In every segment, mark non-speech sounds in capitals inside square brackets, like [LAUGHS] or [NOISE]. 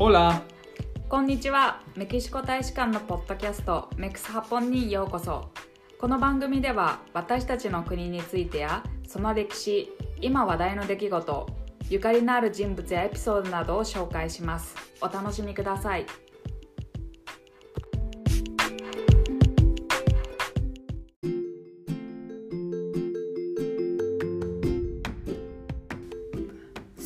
オラこんにちは。メキシコ大使館のポッドキャストメクスハポンにようこそ。この番組では私たちの国についてやその歴史今話題の出来事ゆかりのある人物やエピソードなどを紹介します。お楽しみください。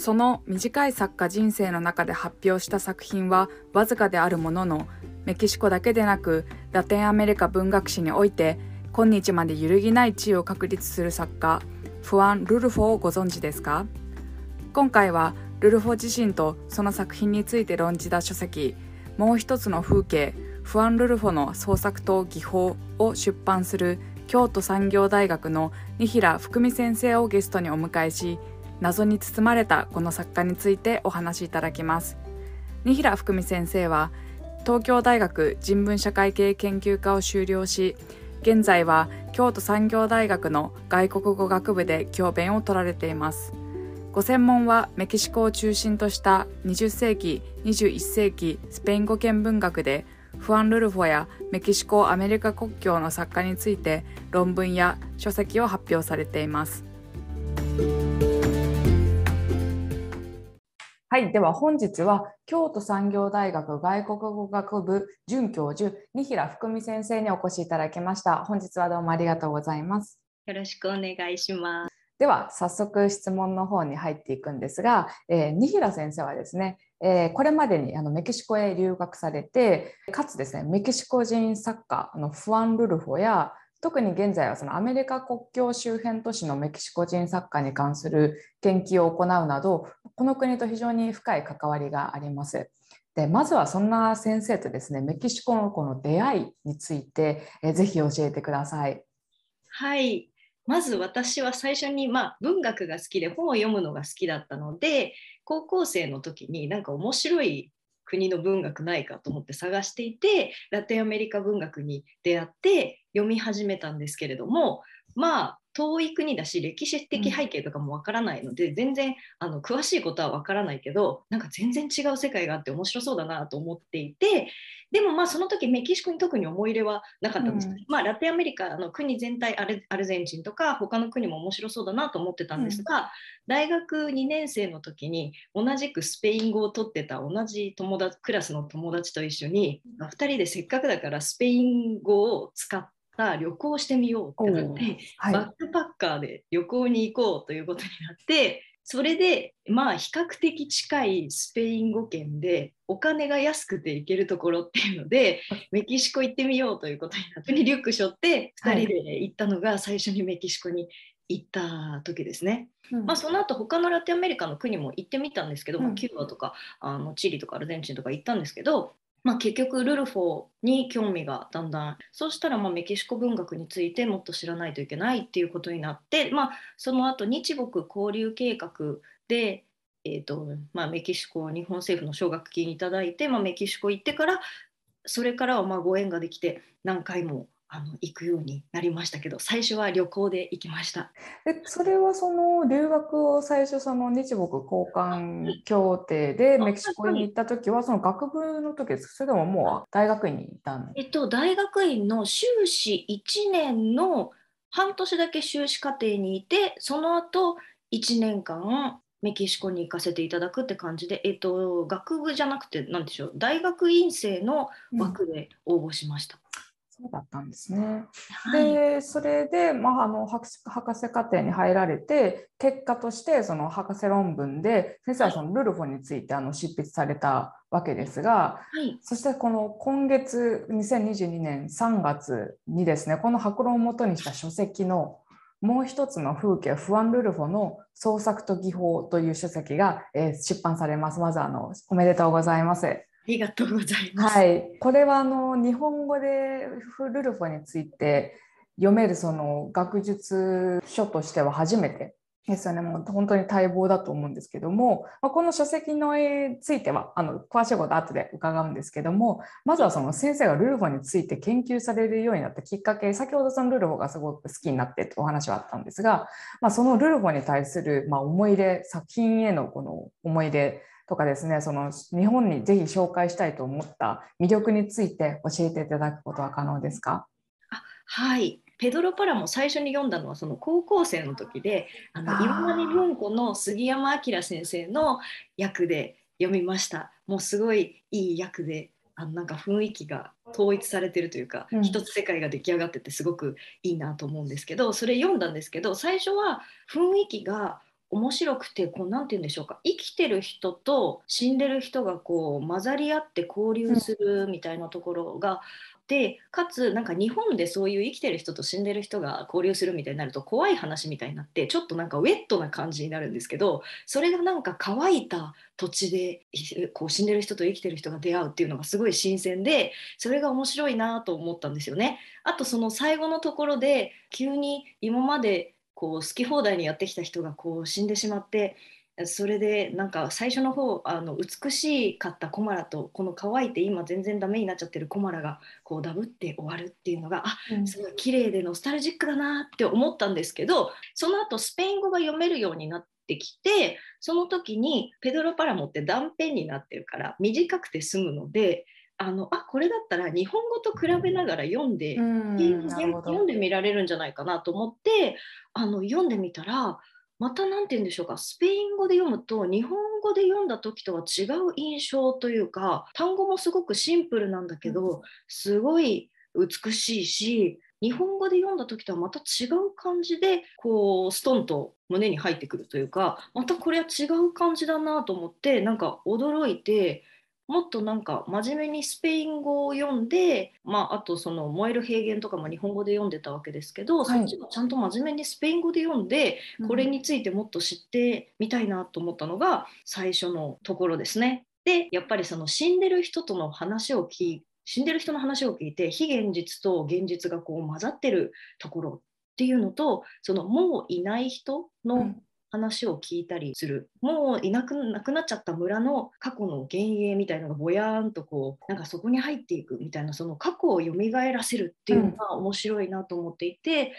その短い作家人生の中で発表した作品はわずかであるもののメキシコだけでなくラテンアメリカ文学史において今日まで揺るぎない地位を確立する作家フアン・ルルフォをご存知ですか？今回はルルフォ自身とその作品について論じた書籍「もう一つの風景フアン・ルルフォの創作と技法」を出版する京都産業大学の二平福美先生をゲストにお迎えし謎に包まれたこの作家についてお話しいただきます。二平福美先生は東京大学人文社会系研究科を修了し現在は京都産業大学の外国語学部で教鞭を取られています。ご専門はメキシコを中心とした20世紀21世紀スペイン語圏文学でフアン・ルルフォやメキシコ・アメリカ国境の作家について論文や書籍を発表されています。はい、では本日は京都産業大学外国語学部准教授二平福美先生にお越しいただきました。本日はどうもありがとうございます。よろしくお願いします。では早速質問の方に入っていくんですが、えー、二平先生はですね、えー、これまでにあのメキシコへ留学されてかつですねメキシコ人作家のフアン・ルルフォや特に現在はそのアメリカ国境周辺都市のメキシコ人作家に関する研究を行うなどこの国と非常に深い関わりがあります。でまずはそんな先生とですねメキシコのこの出会いについてえぜひ教えてください。はいまず私は最初に、まあ、文学が好きで本を読むのが好きだったので高校生の時になんか面白い国の文学ないかと思って探していてラテンアメリカ文学に出会って読み始めたんですけれどもまあ遠い国だし歴史的背景とかもわからないので、うん、全然あの詳しいことはわからないけどなんか全然違う世界があって面白そうだなと思っていてでもまあその時メキシコに特に思い入れはなかったんです、うん、まあ、ラテンアメリカの国全体アルアルゼンチンとか他の国も面白そうだなと思ってたんですが、うん、大学2年生の時に同じくスペイン語を取ってた同じ友達クラスの友達と一緒に2人でせっかくだからスペイン語を使った旅行してみようってなって、はい、バックパッカーで旅行に行こうということになってそれでまあ比較的近いスペイン語圏でお金が安くて行けるところっていうのでメキシコ行ってみようということになってリュック背負って2人で行ったのが最初にメキシコに行った時ですね、うん、まあ、その後他のラテンアメリカの国も行ってみたんですけど、うん、キューバとかあのチリとかアルゼンチンとか行ったんですけどまあ、結局ルルフォに興味がだんだん。そうしたらまあメキシコ文学についてもっと知らないといけないっていうことになって、まあ、その後日木交流計画で、えーとまあ、メキシコ日本政府の奨学金いただいて、まあ、メキシコ行ってからそれからはまあご縁ができて何回もあの行くようになりましたけど最初は旅行で行きました。でそれはその留学を最初その日木交換協定でメキシコに行った時はその学部の時です。それでももう大学院に行ったんえっと大学院の修士1年の半年だけ修士課程にいてその後1年間メキシコに行かせていただくって感じで、えっと、学部じゃなくて何でしょう？大学院生の枠で応募しました。そうだったんですね。はい、でそれで、まあ、あの博士課程に入られて結果としてその博士論文で先生はそのルルフォについてあの執筆されたわけですが、はい、そしてこの今月2022年3月にですねこの博論をもとにした書籍のもう一つの風景フアン・ルルフォの創作と技法という書籍が、え出版されます。まずあのおめでとうございます。ありがとうございます。はい、これはあの日本語でフルルフォについて読めるその学術書としては初めて。ですよね。もう本当に待望だと思うんですけども、ま、この書籍のについてはあの詳しいことは後で伺うんですけども、まずはその先生がルルフォについて研究されるようになったきっかけ、先ほどそのルルフォがすごく好きになってとお話はあったんですが、まあ、そのルルフォに対するま思い入れ、作品へのこの思い入れとかですねその日本にぜひ紹介したいと思った魅力について教えていただくことは可能ですか？あはい。ペドロ・パラも最初に読んだのはその高校生の時であの今まで文庫の杉山明先生の役で読みました。もうすごいいい役であのなんか雰囲気が統一されてるというか、うん、一つ世界が出来上がっててすごくいいなと思うんですけどそれ読んだんですけど最初は雰囲気が面白くてこうなんて言うんでしょうか生きてる人と死んでる人がこう混ざり合って交流するみたいなところが、でかつなんか日本でそういう生きてる人と死んでる人が交流するみたいになると怖い話みたいになってちょっとなんかウェットな感じになるんですけどそれがなんか乾いた土地でこう死んでる人と生きてる人が出会うっていうのがすごい新鮮でそれが面白いなと思ったんですよね。あとその最後のところで急に今までこう好き放題にやってきた人がこう死んでしまってそれでなんか最初の方あの美しかったコマラとこの乾いて今全然ダメになっちゃってるコマラがこうダブって終わるっていうのがあすごい綺麗でノスタルジックだなって思ったんですけどその後スペイン語が読めるようになってきてその時にペドロ・パラモって断片になってるから短くて済むのであのあこれだったら日本語と比べながら読んで、読んでみられるんじゃないかなと思ってあの読んでみたらまた何て言うんでしょうかスペイン語で読むと日本語で読んだ時とは違う印象というか単語もすごくシンプルなんだけどすごい美しいし日本語で読んだ時とはまた違う感じでこうストンと胸に入ってくるというかまたこれは違う感じだなと思ってなんか驚いてもっとなんか真面目にスペイン語を読んで、まあ、あとその「燃える平原」とかも日本語で読んでたわけですけど、はい、そっちもちゃんと真面目にスペイン語で読んで、これについてもっと知ってみたいなと思ったのが最初のところですね。でやっぱりその死んでる人との話を聞い死んでる人の話を聞いて非現実と現実がこう混ざってるところっていうのとそのもういない人の話を聞いたりする。もういなくなくなっちゃった村の過去の幻影みたいなのがぼやーんとこうなんかそこに入っていくみたいなその過去を蘇らせるっていうのが面白いなと思っていて、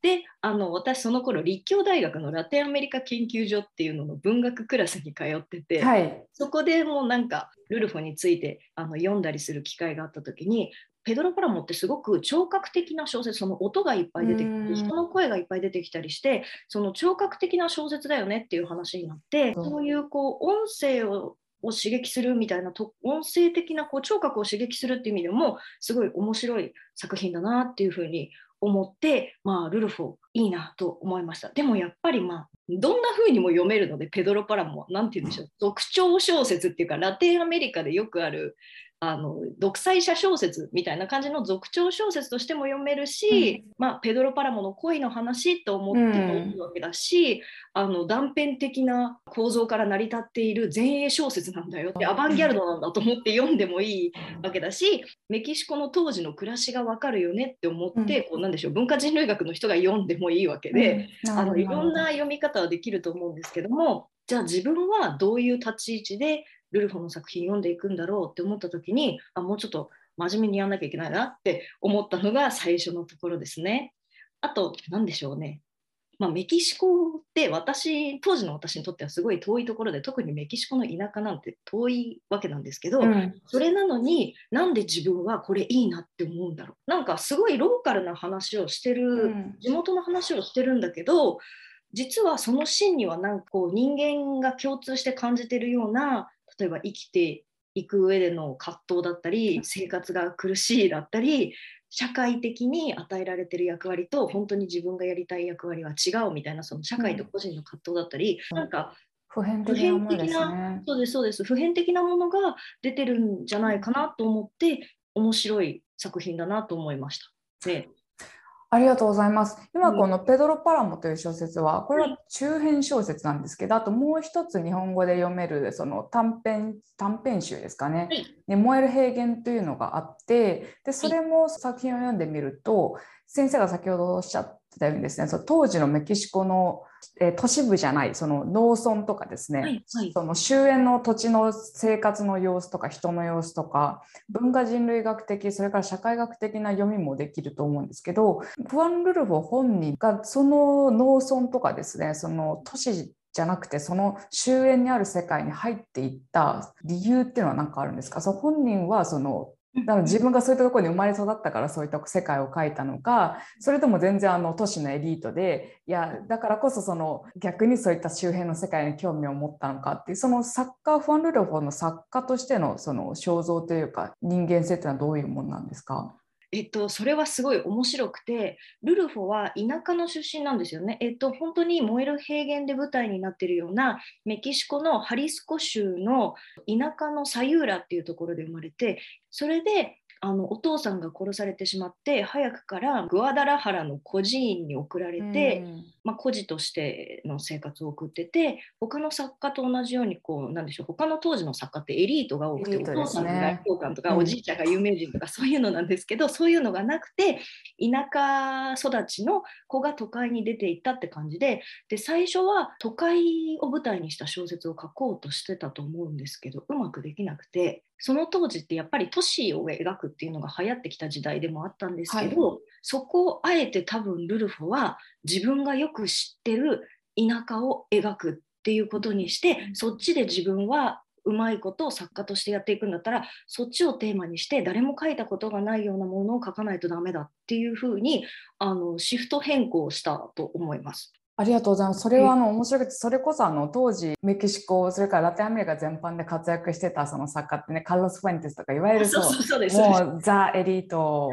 であの私その頃立教大学のラテンアメリカ研究所っていうのの文学クラスに通ってて、はい、そこでもうなんかルルフォについてあの読んだりする機会があった時にペドロ・パラモってすごく聴覚的な小説その音がいっぱい出てきたり人の声がいっぱい出てきたりしてその聴覚的な小説だよねっていう話になって、う。ん、そういうこう音声をを刺激するみたいなと音声的なこう聴覚を刺激するっていう意味でもすごい面白い作品だなっていうふうに思って、まあ、ルルフォいいなと思いました。でもやっぱりまあどんな風にも読めるのでペドロ・パラモ何て言うんでしょう。[LAUGHS] 読聴小説っていうかラテンアメリカでよくあるあの独裁者小説みたいな感じの続調小説としても読めるし、うん、まあ、ペドロ・パラモの恋の話と思ってもいいわけだし、うん、あの断片的な構造から成り立っている前衛小説なんだよってアバンギャルドなんだと思って読んでもいいわけだしメキシコの当時の暮らしが分かるよねって思って、うん、こうなんでしょう文化人類学の人が読んでもいいわけで、あのいろんな読み方はできると思うんですけどもじゃあ自分はどういう立ち位置でルルフォの作品読んでいくんだろうって思った時にあもうちょっと真面目にやんなきゃいけないなって思ったのが最初のところですね。あと何でしょうね。まあ、メキシコって私当時の私にとってはすごい遠いところで特にメキシコの田舎なんて遠いわけなんですけど、うん、それなのになんで自分はこれいいなって思うんだろうなんかすごいローカルな話をしてる、うん、地元の話をしてるんだけど実はそのシーンにはなんかこう人間が共通して感じてるような例えば生きていく上での葛藤だったり生活が苦しいだったり社会的に与えられてる役割と本当に自分がやりたい役割は違うみたいなその社会と個人の葛藤だったり、うん、なんか普遍的なね。そうですそうです普遍的なものが出てるんじゃないかなと思って面白い作品だなと思いました。でありがとうございます。今このペドロ・パラモという小説は、これは中編小説なんですけど、あともう一つ日本語で読めるその短編短編集ですかね、で燃える平原というのがあって、でそれも作品を読んでみると、先生が先ほどおっしゃったようにですね、その当時のメキシコのえー、都市部じゃないその農村とかですね、はいはい、その終焉の土地の生活の様子とか人の様子とか文化人類学的それから社会学的な読みもできると思うんですけどフアン・ルルフォ本人がその農村とかですねその都市じじゃなくてその終焉にある世界に入っていった理由っていうのは何かあるんですか？その本人はそのだから自分がそういったところに生まれ育ったからそういった世界を描いたのかそれとも全然あの都市のエリートでいやだからこそその逆にそういった周辺の世界に興味を持ったのかっていうその作家ファン・ルルフォンの作家としてのその肖像というか人間性っていうのはどういうものなんですか？えっと、それはすごい面白くて、ルルフォは田舎の出身なんですよね。えっと、本当に燃える平原で舞台になっているようなメキシコのハリスコ州の田舎のサユーラっていうところで生まれて、それであのお父さんが殺されてしまって早くからグアダラハラの孤児院に送られて、まあ、孤児としての生活を送ってて他の作家と同じようにこうなんでしょう他の当時の作家ってエリートが多くて、ね、お父さんが外交官とか、うん、おじいちゃんが有名人とかそういうのなんですけどそういうのがなくて田舎育ちの子が都会に出ていったって感じでで最初は都会を舞台にした小説を書こうとしてたと思うんですけどうまくできなくてその当時ってやっぱり都市を描くっていうのが流行ってきた時代でもあったんですけど、はい、そこをあえて多分ルルフォは自分がよく知ってる田舎を描くっていうことにしてそっちで自分はうまいことを作家としてやっていくんだったらそっちをテーマにして誰も書いたことがないようなものを書かないとダメだっていうふうにあのシフト変更したと思います。ありがとうございます。それはあの面白くて、それこそあの当時メキシコ、それからラテンアメリカ全般で活躍してたその作家ってね、カルロス・フェンテスとかいわゆるそうもうザ・エリート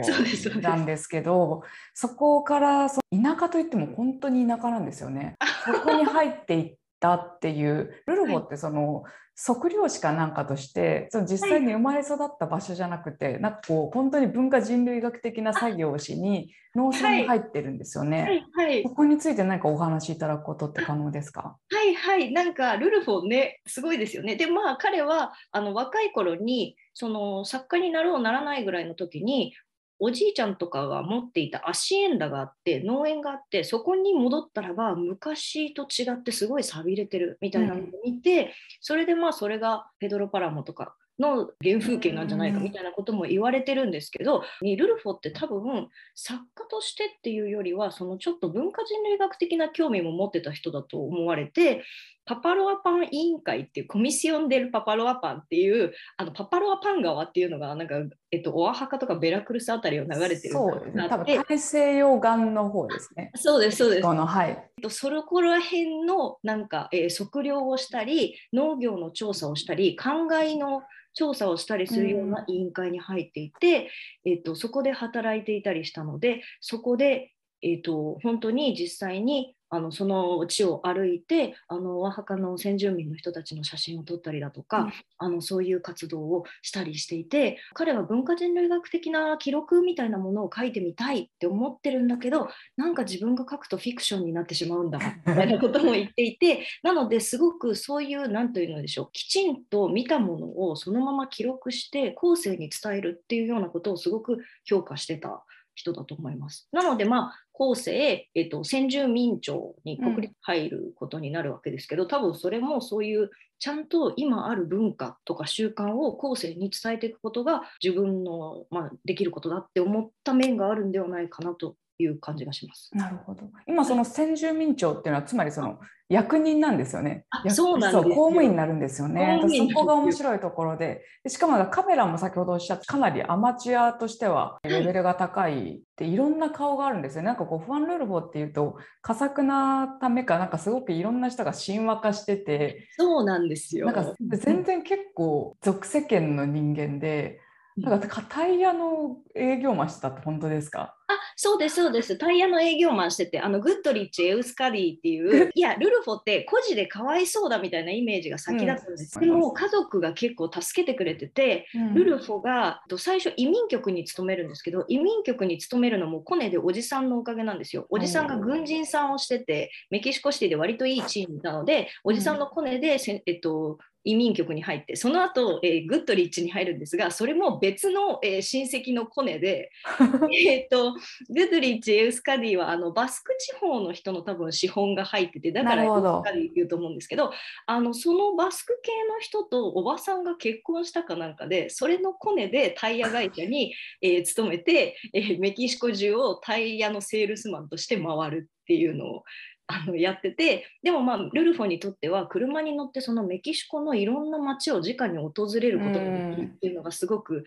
なんですけど、そこからそ田舎といっても本当に田舎なんですよね。[LAUGHS] そこに入っていったっていう、ルルボってその、はい測量士かなんかとしてその実際に生まれ育った場所じゃなくて、はい、なんかこう本当に文化人類学的な作業をしに農村に入ってるんですよね。はいはい、ここについて何かお話しいただくことって可能ですか？はいはい。なんかルルフォンねすごいですよね。でまあ彼はあの若い頃にその作家になろうならないぐらいの時におじいちゃんとかが持っていた足縁だがあって農園があってそこに戻ったらば昔と違ってすごい寂れてるみたいなのを見て、うん、それでまあそれがペドロ・パラモとかの原風景なんじゃないかみたいなことも言われてるんですけど、うん、ルルフォって多分作家としてっていうよりはそのちょっと文化人類学的な興味も持ってた人だと思われてパパロアパン委員会っていうコミシオン・デル・パパロアパンっていうあのパパロアパン川っていうのがなんか、えっと、オアハカとかベラクルスあたりを流れてるそうですね。多分大西洋岸の方ですね。そうですそうです。このはい、えっと、そこら辺のなんか、えー、測量をしたり農業の調査をしたり灌漑の調査をしたりするような委員会に入っていて、うん、えっと、そこで働いていたりしたのでそこで、えっと、本当に実際にあのその地を歩いてあのお墓の先住民の人たちの写真を撮ったりだとか、うん、あのそういう活動をしたりしていて彼は文化人類学的な記録みたいなものを書いてみたいって思ってるんだけどなんか自分が書くとフィクションになってしまうんだみたいなことも言っていてなのですごくそういう何というのでしょうきちんと見たものをそのまま記録して後世に伝えるっていうようなことをすごく評価してた人だと思います。なので、まあ、後世、えっと、先住民庁に国立入ることになるわけですけど、うん、多分それもそういうちゃんと今ある文化とか習慣を後世に伝えていくことが自分の、まあ、できることだって思った面があるんではないかなという感じがします。なるほど。今その先住民庁っていうのはつまりその役人なんですよね。そうなんです公務員になるんですよね。そこが面白いところで、しかもカメラも先ほどおっしゃってかなりアマチュアとしてはレベルが高いっていろんな顔があるんですよ。なんかこうファン・ルルフォっていうと佳作なためかなんかすごくいろんな人が神話化してて、そうなんですよ。なんか全然結構俗世間の人間で。なんかタイヤの営業マンしてたって本当ですか？あそうですそうです。タイヤの営業マンしててあのグッドリッチ・エウスカディっていう [LAUGHS] いやルルフォって孤児でかわいそうだみたいなイメージが先だったんです、うん、でも家族が結構助けてくれてて、うん、ルルフォが最初移民局に勤めるんですけど移民局に勤めるのもコネでおじさんのおかげなんですよ。おじさんが軍人さんをしててメキシコシティで割といいチームなのでおじさんのコネで、えっと、移民局に入ってその後、えー、グッドリッチに入るんですがそれも別の、えー、親戚のコネで [LAUGHS] えとグッドリッチエウスカディはあのバスク地方の人の多分資本が入っててだからエウスカディって言うと思うんですけどあのそのバスク系の人とおばさんが結婚したかなんかでそれのコネでタイヤ会社に、[LAUGHS] えー、勤めて、えー、メキシコ中をタイヤのセールスマンとして回るっていうのをあのやっててでもまあルルフォにとっては車に乗ってそのメキシコのいろんな街を直に訪れることができるっていうのがすごく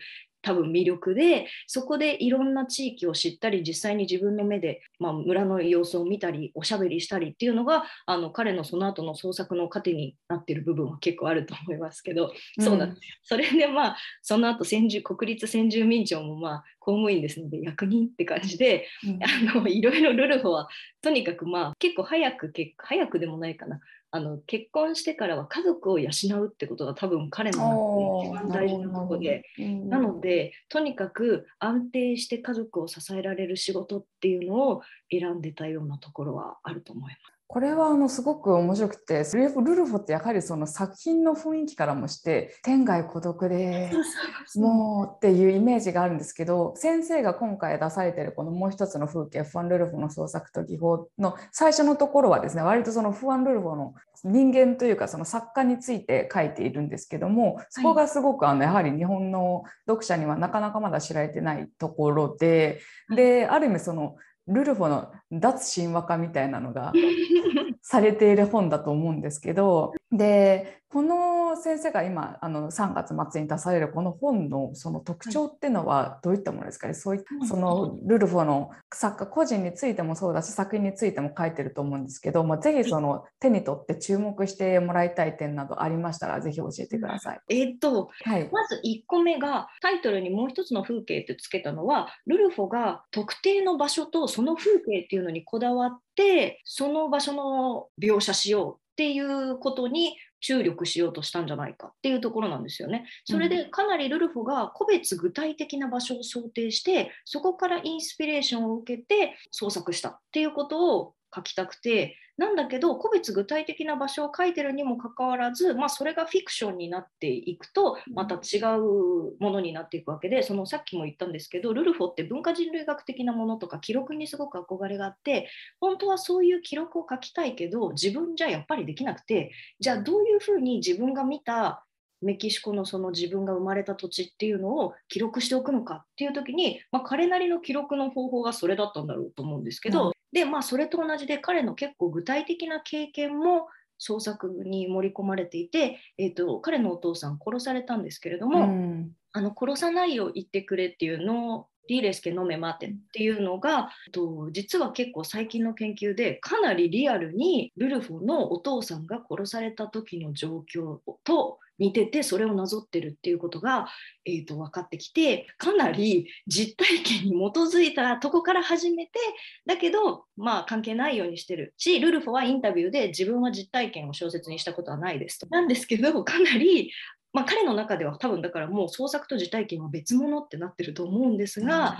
多分魅力でそこでいろんな地域を知ったり実際に自分の目で、まあ、村の様子を見たりおしゃべりしたりっていうのがあの彼のその後の創作の糧になってる部分は結構あると思いますけど、うん、そうなんそれでまあその後先住国立先住民庁もまあ公務員ですので役人って感じで、うん、あのいろいろルルフはとにかくまあ結構早く早くでもないかなあの結婚してからは家族を養うってことが多分彼の一番大事なとこで、なのでとにかく安定して家族を支えられる仕事っていうのを選んでたようなところはあると思います。これはあのすごく面白くてルルフォってやはりその作品の雰囲気からもして天涯孤独でもうっていうイメージがあるんですけど先生が今回出されてるこのもう一つの風景ファン・ルルフォの創作と技法の最初のところはですね割とそのファン・ルルフォの人間というかその作家について書いているんですけどもそこがすごくあのやはり日本の読者にはなかなかまだ知られてないところでである意味そのルルフォの脱神話化みたいなのが [LAUGHS] されている本だと思うんですけどでこの先生が今あの3月末に出されるこの本のその特徴っていうのはどういったものですか？ね、そういったそのルルフォの作家個人についてもそうだし作品についても書いてると思うんですけど、まあ、ぜひその手に取って注目してもらいたい点などありましたらぜひ教えてください。えー、っと、はい、まず1個目がタイトルにもう一つの風景ってつけたのはルルフォが特定の場所とその風景っていうのにこだわってその場所の描写しようっていうことに注力しようとしたんじゃないかっていうところなんですよね。それでかなりルルフが個別具体的な場所を想定してそこからインスピレーションを受けて創作したっていうことを書きたくてなんだけど個別具体的な場所を書いてるにもかかわらず、まあ、それがフィクションになっていくとまた違うものになっていくわけでそのさっきも言ったんですけどルルフォって文化人類学的なものとか記録にすごく憧れがあって本当はそういう記録を書きたいけど自分じゃやっぱりできなくてじゃあどういうふうに自分が見たメキシコのその自分が生まれた土地っていうのを記録しておくのかっていう時に、まあ、彼なりの記録の方法がそれだったんだろうと思うんですけど、うん、でまあそれと同じで彼の結構具体的な経験も創作に盛り込まれていて、えーと、彼のお父さん殺されたんですけれども、うん、あの殺さないよ言ってくれっていうのをリーレスケノメマテっていうのがと実は結構最近の研究でかなりリアルにルルフォのお父さんが殺された時の状況と似ててそれをなぞってるっていうことが、えーと、分かってきてかなり実体験に基づいたとこから始めてだけどまあ関係ないようにしてるしルルフォはインタビューで自分は実体験を小説にしたことはないですと。なんですけどかなりまあ、彼の中では多分だからもう創作と実体験は別物ってなってると思うんですが、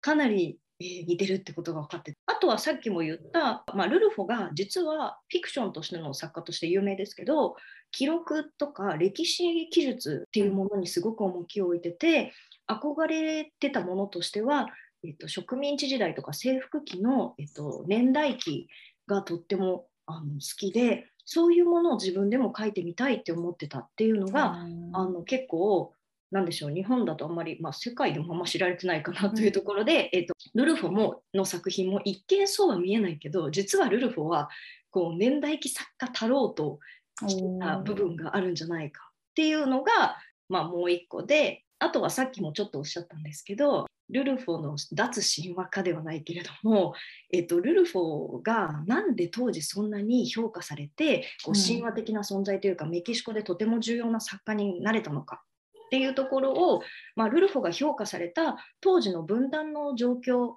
かなりえ似てるってことが分かってあとはさっきも言った、まあ、ルルフォが実はフィクションとしての作家として有名ですけど記録とか歴史記述っていうものにすごく重きを置いてて憧れてたものとしては、えっと、植民地時代とか征服期の、えっと、年代記がとってもあの好きでそういうものを自分でも書いてみたいって思ってたっていうのが、あの結構なんでしょう日本だとあんまり、まあ、世界でもあんま知られてないかなというところで、うん、えっと、ルルフォもの作品も一見そうは見えないけど実はルルフォはこう年代記作家太郎とた部分があるんじゃないかっていうのが、まあ、もう一個であとはさっきもちょっとおっしゃったんですけどルルフォの脱神話化ではないけれども、えっと、ルルフォがなんで当時そんなに評価されてこう神話的な存在というか、うん、メキシコでとても重要な作家になれたのかっていうところを、まあ、ルルフォが評価された当時の分断の状況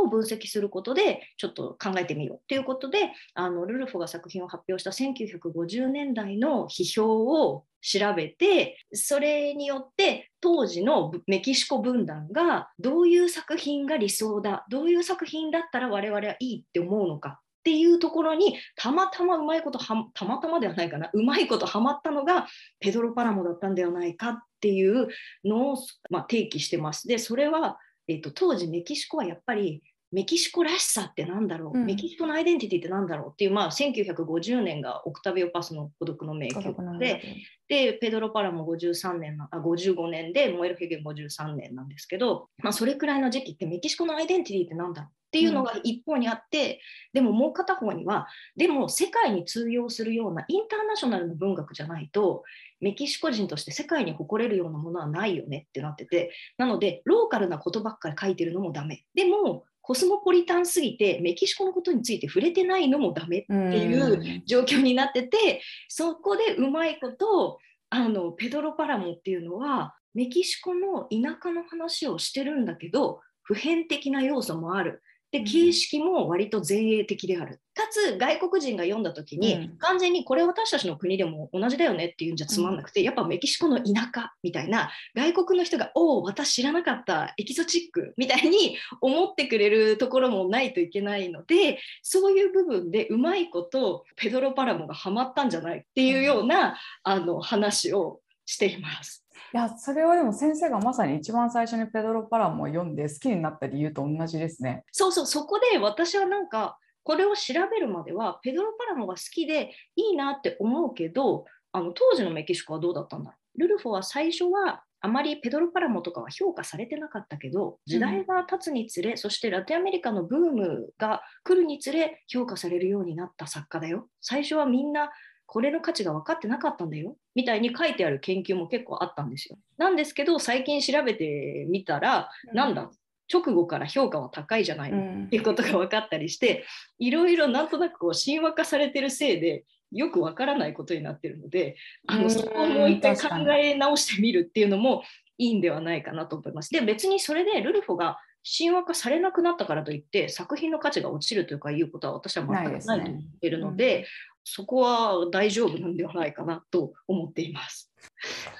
を分析することでちょっと考えてみようということであのルルフォが作品を発表した1950年代の批評を調べてそれによって当時のメキシコ分断がどういう作品が理想だどういう作品だったら我々はいいって思うのかっていうところにたまたまうまいことはたまたまではないかなうまいことはまったのがペドロ・パラモだったんではないかっていうのを、まあ、提起してます。でそれはえーと、当時メキシコはやっぱりメキシコらしさってなんだろう、うん。メキシコのアイデンティティってなんだろう？っていう、まあ、1950年がオクタビオ・パスの孤独の名曲で、で、ペドロ・パラも53年なあ55年で、モエル・ヘゲン53年なんですけど、まあ、それくらいの時期ってメキシコのアイデンティティってなんだろう？っていうのが一方にあって、でももう片方には、でも世界に通用するようなインターナショナルの文学じゃないと、メキシコ人として世界に誇れるようなものはないよねってなってて、なので、ローカルなことばっかり書いてるのもダメ。でも、コスモポリタンすぎて、メキシコのことについて触れてないのもダメっていう状況になってて、そこでうまいこと、あのペドロ・パラモっていうのはメキシコの田舎の話をしてるんだけど普遍的な要素もあるでうん。形式も割と前衛的である、かつ外国人が読んだ時に、うん。完全にこれ私たちの国でも同じだよねっていうんじゃつまんなくて、やっぱメキシコの田舎みたいな外国の人が「おお私知らなかったエキゾチック」みたいに思ってくれるところもないといけないのでそういう部分でうまいことペドロ・パラモがハマったんじゃないっていうような、あの話をしています。いやそれはでも先生がまさに一番最初にペドロ・パラモを読んで好きになった理由と同じですね。そうそうそこで私はなんかこれを調べるまではペドロ・パラモが好きでいいなって思うけどあの当時のメキシコはどうだったんだろうルルフォは最初はあまりペドロ・パラモとかは評価されてなかったけど時代が経つにつれ、そしてラテンアメリカのブームが来るにつれ評価されるようになった作家だよ最初はみんなこれの価値が分かってなかったんだよ。みたいに書いてある研究も結構あったんですよ。なんですけど最近調べてみたら、なんだ？直後から評価は高いじゃないの、うん。っていうことが分かったりしていろいろなんとなくこう神話化されてるせいでよくわからないことになってるのであうん。のそこをもう一回考え直してみるっていうのもいいんではないかなと思います。で別にそれでルルフォが神話化されなくなったからといって作品の価値が落ちるというかいうことは私は全くないと思っているのでそこは大丈夫なんではないかなと思っています。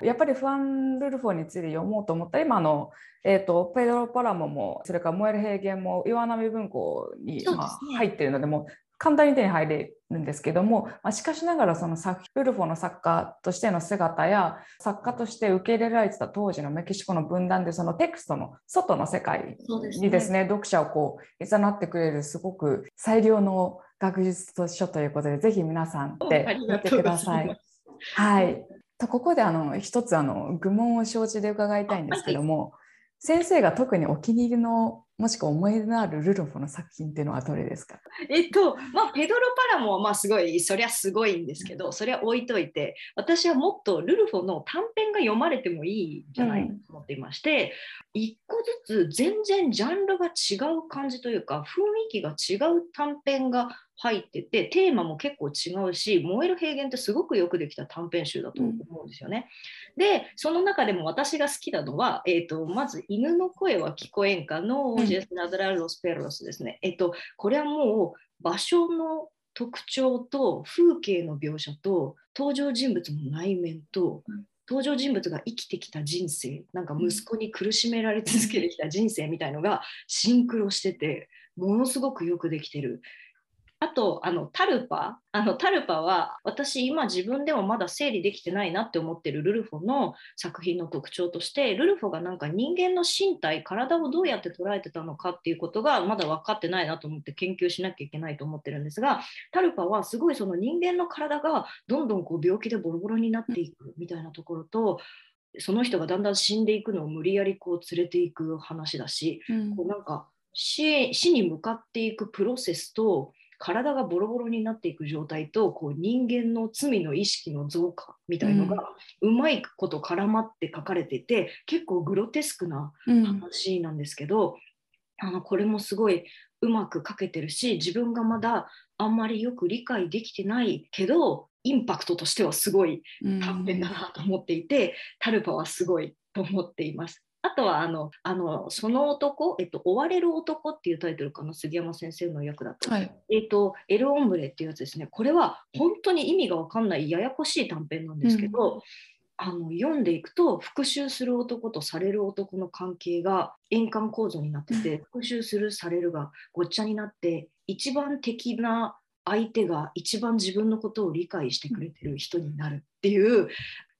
やっぱりファン・ルルフォについて読もうと思ったら今あの、えー、とペドロ・パラモもそれからモエル・ヘーゲンも岩波文庫に、ねまあ、入っているのでもう簡単に手に入れるんですけども、まあ、しかしながらその作ルルフォの作家としての姿や作家として受け入れられてた当時のメキシコの分断でそのテクストの外の世界にですね読者をこう誘ってくれるすごく最良の学術書ということでぜひ皆さんで見てください。はい。とここであの一つあの愚問を承知で伺いたいんですけども、先生が特にお気に入りのもしくは思い出のあるルルフォの作品っていうのはどれですか？えっと、まあ、ペドロ・パラモはまあすごい、そりゃすごいんですけど、それは置いといて、私はもっとルルフォの短編が読まれてもいいんじゃないかと思っていまして、一個ずつ全然ジャンルが違う感じというか、雰囲気が違う短編が入ってて、テーマも結構違うし、燃える平原ってすごくよくできた短編集だと思うんですよね。で、その中でも私が好きなのは、えっとまず、犬の声は聞こえんかのうんジェス・ラドラ・ロス・ペロスですね。えっと、これはもう場所の特徴と風景の描写と登場人物の内面とうん登場人物が生きてきた人生なんか息子に苦しめられ続けてきた人生みたいのがシンクロしててものすごくよくできてる。あとあのタルパあのタルパは私今自分でもまだ整理できてないなって思ってるルルフォの作品の特徴としてルルフォがなんか人間の身体体をどうやって捉えてたのかっていうことがまだ分かってないなと思って研究しなきゃいけないと思ってるんですがタルパはすごいその人間の体がどんどんこう病気でボロボロになっていくみたいなところとその人がだんだん死んでいくのを無理やりこう連れていく話だしこうなんか死死に向かっていくプロセスと体がボロボロになっていく状態とこう人間の罪の意識の増加みたいのがうまいこと絡まって書かれてて結構グロテスクなうん。話なんですけど、あのこれもすごいうまく書けてるし自分がまだあんまりよく理解できてないけどインパクトとしてはすごい短編だなと思っていて、タルパはすごいと思っています。あとはあのあのその男、えっと、追われる男っていうタイトルかな、杉山先生の役だと。はい。えっと、エル・オンブレっていうやつですね。これは本当に意味が分かんないややこしい短編なんですけど、あの読んでいくと復讐する男とされる男の関係が円環構造になってて、復讐するされるがごっちゃになって一番敵な相手が一番自分のことを理解してくれてる人になるっていう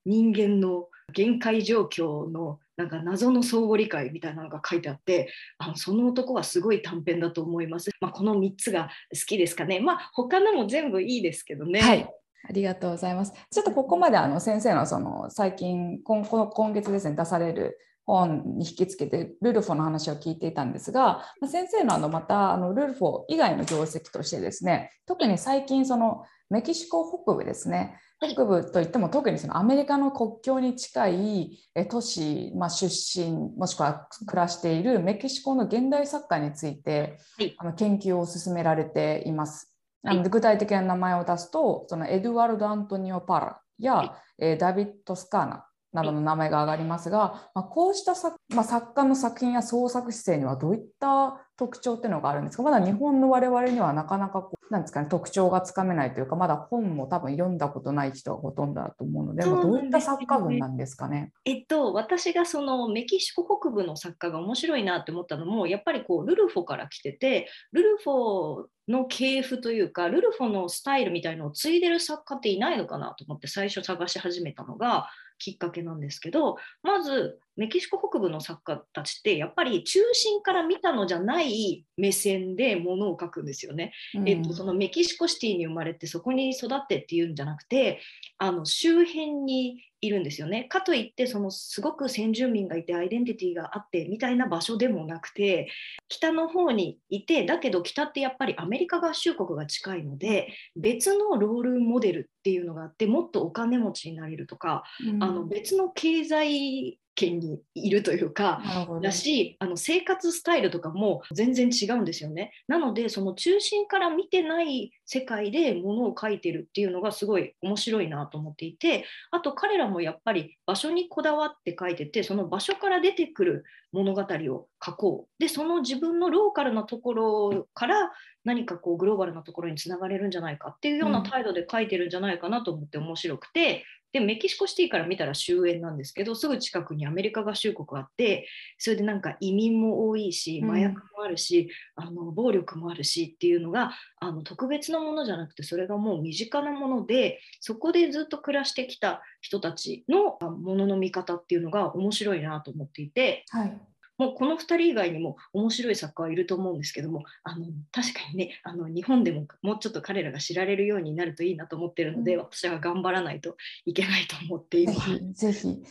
人間の限界状況のなんか謎の相互理解みたいなのが書いてあってあのその男はすごい短編だと思います。まあ、この3つが好きですかね。まあ他のも全部いいですけどね。はいありがとうございます。ちょっとここまであの先生のその最近今今月ですね出される本に引きつけてルルフォの話を聞いていたんですがま先生のあのまたあのルルフォ以外の業績としてですね特に最近そのメキシコ北部ですね北部といっても特にそのアメリカの国境に近い都市、まあ、出身もしくは暮らしているメキシコの現代作家について、はい、あの研究を進められています。なので具体的な名前を出すとそのエドワルド・アントニオ・パラや、はい、えー、ダビッド・スカーナなどの名前が挙がりますが、まあ、こうした作,、まあ、作家の作品や創作姿勢にはどういった特徴っていうのがあるんですか？まだ日本の我々にはなかなかこうなんですかね特徴がつかめないというかまだ本も多分読んだことない人がほとんどだと思うので、ね、どういった作家群なんですかね。えっと私がそのメキシコ北部の作家が面白いなって思ったのもやっぱりこうルルフォから来ててルルフォの系譜というかルルフォのスタイルみたいのを継いでる作家っていないのかなと思って最初探し始めたのがきっかけなんですけどまずメキシコ北部の作家たちってやっぱり中心から見たのじゃない目線でものを書くんですよね。うん、えっと、そのメキシコシティに生まれてそこに育ってっていうんじゃなくてあの周辺にいるんですよね。かといってそのすごく先住民がいてアイデンティティがあってみたいな場所でもなくて北の方にいてだけど北ってやっぱりアメリカ合衆国が近いので別のロールモデルっていうのがあってもっとお金持ちになれるとか、うん、あの別の経済圏にいるというかだしあの生活スタイルとかも全然違うんですよね。なのでその中心から見てない世界でものを書いてるっていうのがすごい面白いなと思っていてあと彼らもやっぱり場所にこだわって書いててその場所から出てくる物語を書こう。でその自分のローカルなところから何かこうグローバルなところにつながれるんじゃないかっていうような態度で書いてるんじゃないかなと思って面白くて、でメキシコシティから見たら終焉なんですけどすぐ近くにアメリカ合衆国あってそれでなんか移民も多いし麻薬もあるし、うん、あの暴力もあるしっていうのがあの特別なものじゃなくてそれがもう身近なものでそこでずっと暮らしてきた人たちのものの見方っていうのが面白いなと思っていて、はい、もうこの2人以外にも面白い作家はいると思うんですけどもあの確かにねあの日本でももうちょっと彼らが知られるようになるといいなと思ってるので、うん、私は頑張らないといけないと思っています。ぜひ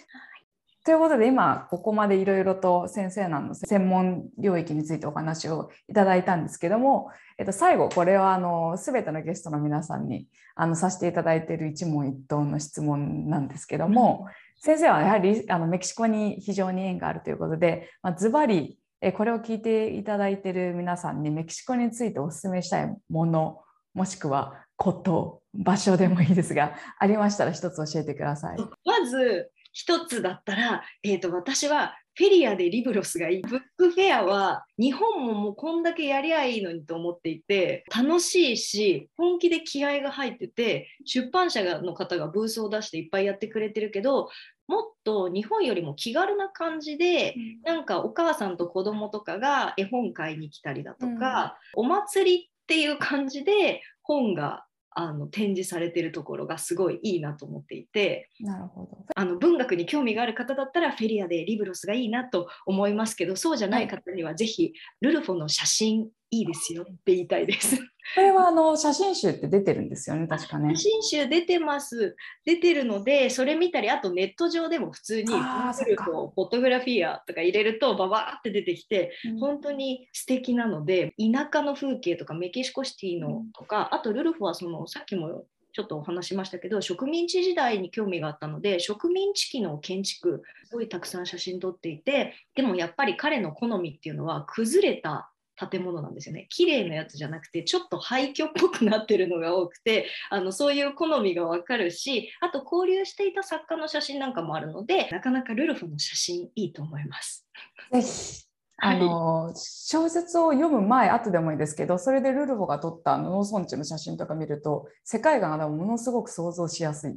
ということで今ここまでいろいろと先生の専門領域についてお話をいただいたんですけども、えっと、最後これはあの全てのゲストの皆さんにあのさせていただいている一問一答の質問なんですけども、先生はやはりあのメキシコに非常に縁があるということで、まあ、ズバリこれを聞いていただいている皆さんにメキシコについてお勧めしたいものもしくはこと場所でもいいですがありましたら一つ教えてください。まず一つだったら、えーと、私はフェリアでリブロスがいい。ブックフェアは日本ももうこんだけやりゃいいのにと思っていて、楽しいし、本気で気合が入ってて、出版社の方がブースを出していっぱいやってくれてるけど、もっと日本よりも気軽な感じで、うん、なんかお母さんと子供とかが絵本買いに来たりだとか、うん、お祭りっていう感じで本があの展示されてるところがすごいいいなと思っていて。なるほど。あの文学に興味がある方だったらフェリアでリブロスがいいなと思いますけどそうじゃない方にはぜひルルフォの写真いいですよって言いたいです。これはあの写真集って出てるんですよね、確かね。写真集出てます。出てるので、それ見たり、あとネット上でも普通に、フォトグラフィアとか入れると、ばばーって出てきて、うん、本当に素敵なので、田舎の風景とかメキシコシティのとか、うん、あとルルフはその、さっきもちょっとお話しましたけど植民地時代に興味があったので植民地期の建築すごいたくさん写真撮っていてでもやっぱり彼の好みっていうのは崩れた建物なんですよね綺麗なやつじゃなくてちょっと廃墟っぽくなってるのが多くてあのそういう好みがわかるしあと交流していた作家の写真なんかもあるのでなかなかルルフの写真いいと思います。ぜひあの、はい、小説を読む前後でもいいですけどそれでルルフォが撮った農村地の写真とか見ると世界観がものすごく想像しやすい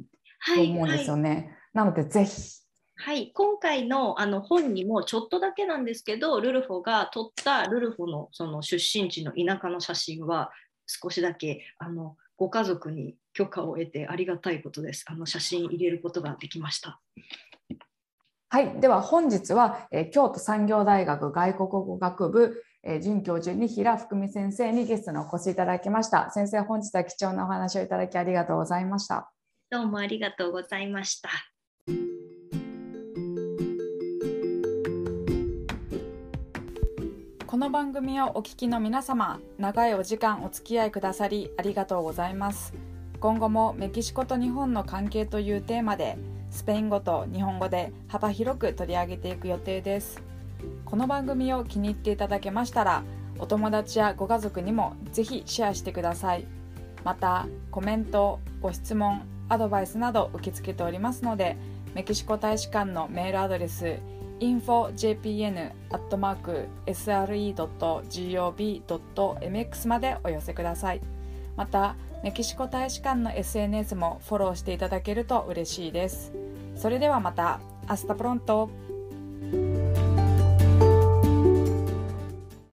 と思うんですよね。はいはい、なのでぜひはい、今回のあの本にもちょっとだけなんですけどルルフォが撮ったルルフォのその出身地の田舎の写真は少しだけあのご家族に許可を得てありがたいことですあの写真入れることができました。はい、では本日は、えー、京都産業大学外国語学部、えー、准教授に平福美先生にゲストにお越しいただきました。先生、本日は貴重なお話をいただきありがとうございました。どうもありがとうございました。この番組をお聞きの皆様、長いお時間お付き合いくださりありがとうございます。今後もメキシコと日本の関係というテーマで、スペイン語と日本語で幅広く取り上げていく予定です。この番組を気に入っていただけましたら、お友達やご家族にもぜひシェアしてください。また、コメント、ご質問、アドバイスなど受け付けておりますので、メキシコ大使館のメールアドレス、infojpn.sre.gov.mx までお寄せください。また、メキシコ大使館の SNS もフォローしていただけると嬉しいです。それではまた、 hasta pronto